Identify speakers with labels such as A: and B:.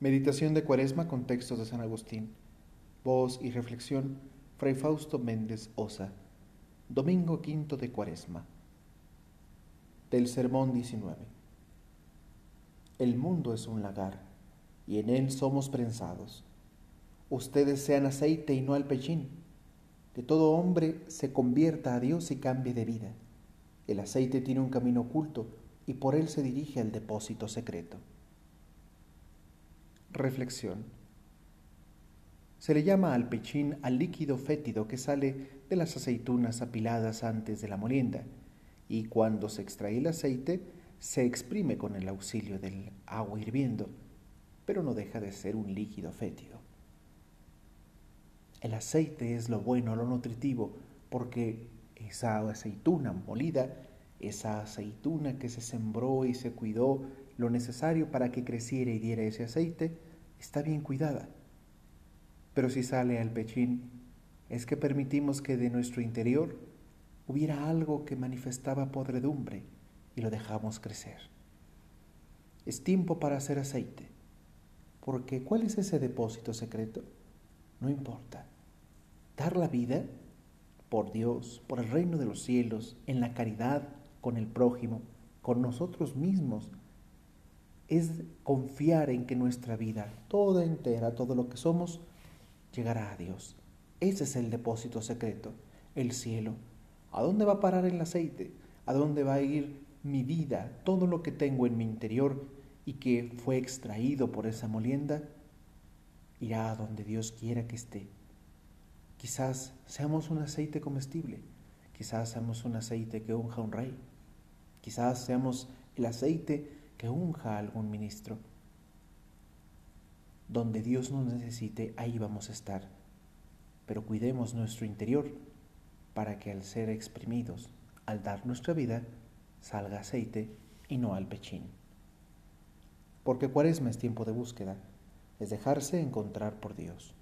A: Meditación de Cuaresma con textos de San Agustín. Voz y reflexión, Fray Fausto Méndez Osa. Domingo quinto de Cuaresma. Del Sermón 19. El mundo es un lagar, y en él somos prensados. Ustedes sean aceite y no alpechín. Que todo hombre se convierta a Dios y cambie de vida. El aceite tiene un camino oculto y por él se dirige al depósito secreto. Reflexión. Se le llama al pechín al líquido fétido que sale de las aceitunas apiladas antes de la molienda y cuando se extrae el aceite se exprime con el auxilio del agua hirviendo, pero no deja de ser un líquido fétido. El aceite es lo bueno, lo nutritivo, porque esa aceituna molida, esa aceituna que se sembró y se cuidó lo necesario para que creciera y diera ese aceite, está bien cuidada. Pero si sale al pechín, es que permitimos que de nuestro interior hubiera algo que manifestaba podredumbre y lo dejamos crecer. Es tiempo para hacer aceite, porque ¿cuál es ese depósito secreto? No importa. Dar la vida por Dios, por el reino de los cielos, en la caridad, con el prójimo, con nosotros mismos, es confiar en que nuestra vida, toda entera, todo lo que somos, llegará a Dios. Ese es el depósito secreto, el cielo. ¿A dónde va a parar el aceite? ¿A dónde va a ir mi vida, todo lo que tengo en mi interior y que fue extraído por esa molienda? Irá a donde Dios quiera que esté. Quizás seamos un aceite comestible, quizás seamos un aceite que unja a un rey, quizás seamos el aceite que unja a algún ministro. Donde Dios nos necesite, ahí vamos a estar. Pero cuidemos nuestro interior para que al ser exprimidos, al dar nuestra vida, salga aceite y no al pechín. Porque cuaresma es tiempo de búsqueda, es dejarse encontrar por Dios.